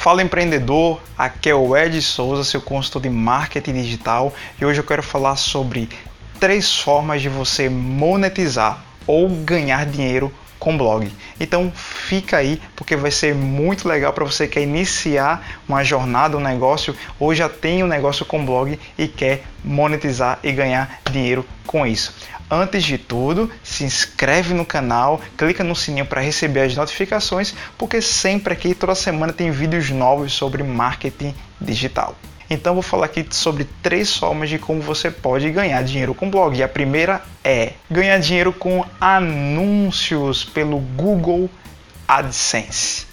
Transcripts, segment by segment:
Fala empreendedor, aqui é o Ed Souza, seu consultor de marketing digital, e hoje eu quero falar sobre três formas de você monetizar ou ganhar dinheiro com blog. Então fica aí porque vai ser muito legal para você que quer iniciar uma jornada, um negócio ou já tem um negócio com blog e quer monetizar e ganhar dinheiro com isso. Antes de tudo, se inscreve no canal, clica no sininho para receber as notificações, porque sempre aqui toda semana tem vídeos novos sobre marketing digital. Então vou falar aqui sobre três formas de como você pode ganhar dinheiro com blog. E a primeira é ganhar dinheiro com anúncios pelo Google AdSense.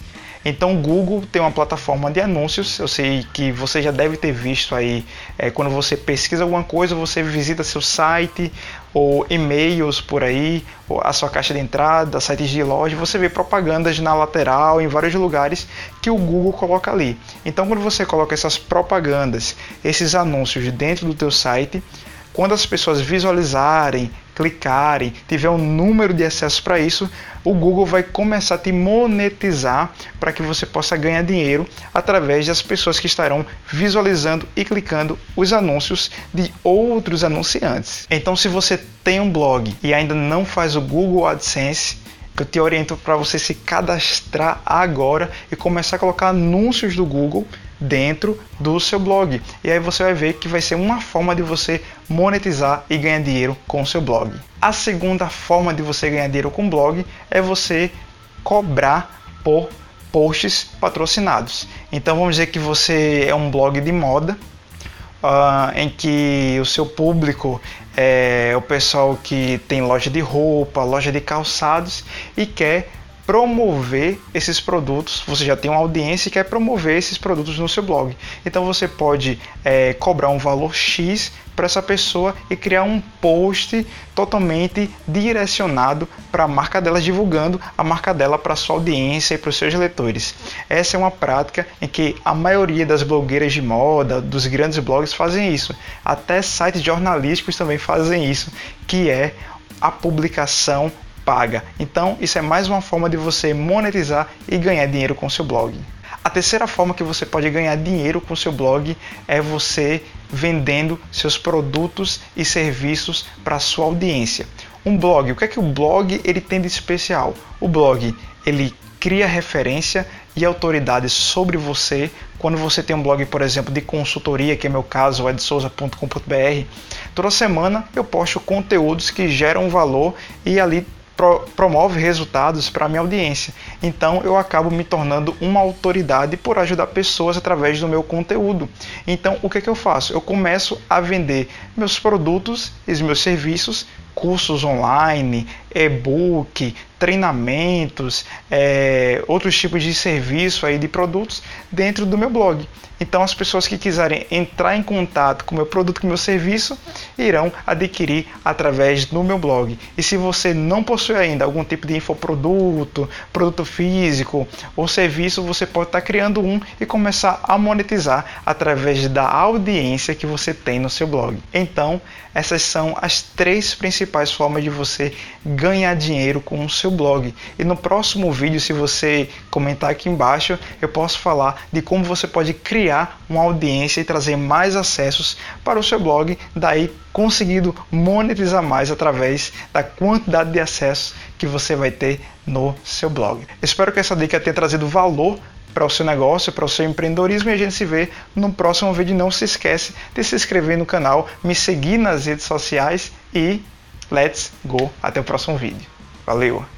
Então, o Google tem uma plataforma de anúncios. Eu sei que você já deve ter visto aí é, quando você pesquisa alguma coisa, você visita seu site ou e-mails por aí, a sua caixa de entrada, sites de loja, você vê propagandas na lateral, em vários lugares que o Google coloca ali. Então, quando você coloca essas propagandas, esses anúncios dentro do teu site, quando as pessoas visualizarem, clicarem, tiver um número de acesso para isso, o Google vai começar a te monetizar para que você possa ganhar dinheiro através das pessoas que estarão visualizando e clicando os anúncios de outros anunciantes. Então, se você tem um blog e ainda não faz o Google AdSense, eu te oriento para você se cadastrar agora e começar a colocar anúncios do Google dentro do seu blog. E aí você vai ver que vai ser uma forma de você monetizar e ganhar dinheiro com o seu blog. A segunda forma de você ganhar dinheiro com blog é você cobrar por posts patrocinados. Então vamos dizer que você é um blog de moda uh, em que o seu público é o pessoal que tem loja de roupa, loja de calçados e quer promover esses produtos. Você já tem uma audiência e quer promover esses produtos no seu blog. Então você pode é, cobrar um valor X para essa pessoa e criar um post totalmente direcionado para a marca dela, divulgando a marca dela para sua audiência e para os seus leitores. Essa é uma prática em que a maioria das blogueiras de moda, dos grandes blogs fazem isso. Até sites jornalísticos também fazem isso, que é a publicação paga. Então, isso é mais uma forma de você monetizar e ganhar dinheiro com seu blog. A terceira forma que você pode ganhar dinheiro com seu blog é você vendendo seus produtos e serviços para sua audiência. Um blog, o que é que o blog ele tem de especial? O blog ele cria referência e autoridade sobre você. Quando você tem um blog, por exemplo, de consultoria, que é meu caso, edsouza.com.br, toda semana eu posto conteúdos que geram valor e ali pro, promove resultados para minha audiência. Então eu acabo me tornando uma autoridade por ajudar pessoas através do meu conteúdo. Então o que, que eu faço? Eu começo a vender meus produtos e meus serviços cursos online, e-book, treinamentos, é, outros tipos de serviço aí de produtos dentro do meu blog. Então as pessoas que quiserem entrar em contato com o meu produto, com meu serviço, irão adquirir através do meu blog. E se você não possui ainda algum tipo de infoproduto, produto físico ou serviço, você pode estar criando um e começar a monetizar através da audiência que você tem no seu blog. Então, essas são as três principais formas de você ganhar dinheiro com o seu blog. E no próximo vídeo, se você comentar aqui embaixo, eu posso falar de como você pode criar uma audiência e trazer mais acessos para o seu blog, daí conseguindo monetizar mais através da quantidade de acessos que você vai ter no seu blog. Espero que essa dica tenha trazido valor para o seu negócio, para o seu empreendedorismo e a gente se vê no próximo vídeo. Não se esquece de se inscrever no canal, me seguir nas redes sociais e let's go. Até o próximo vídeo. Valeu!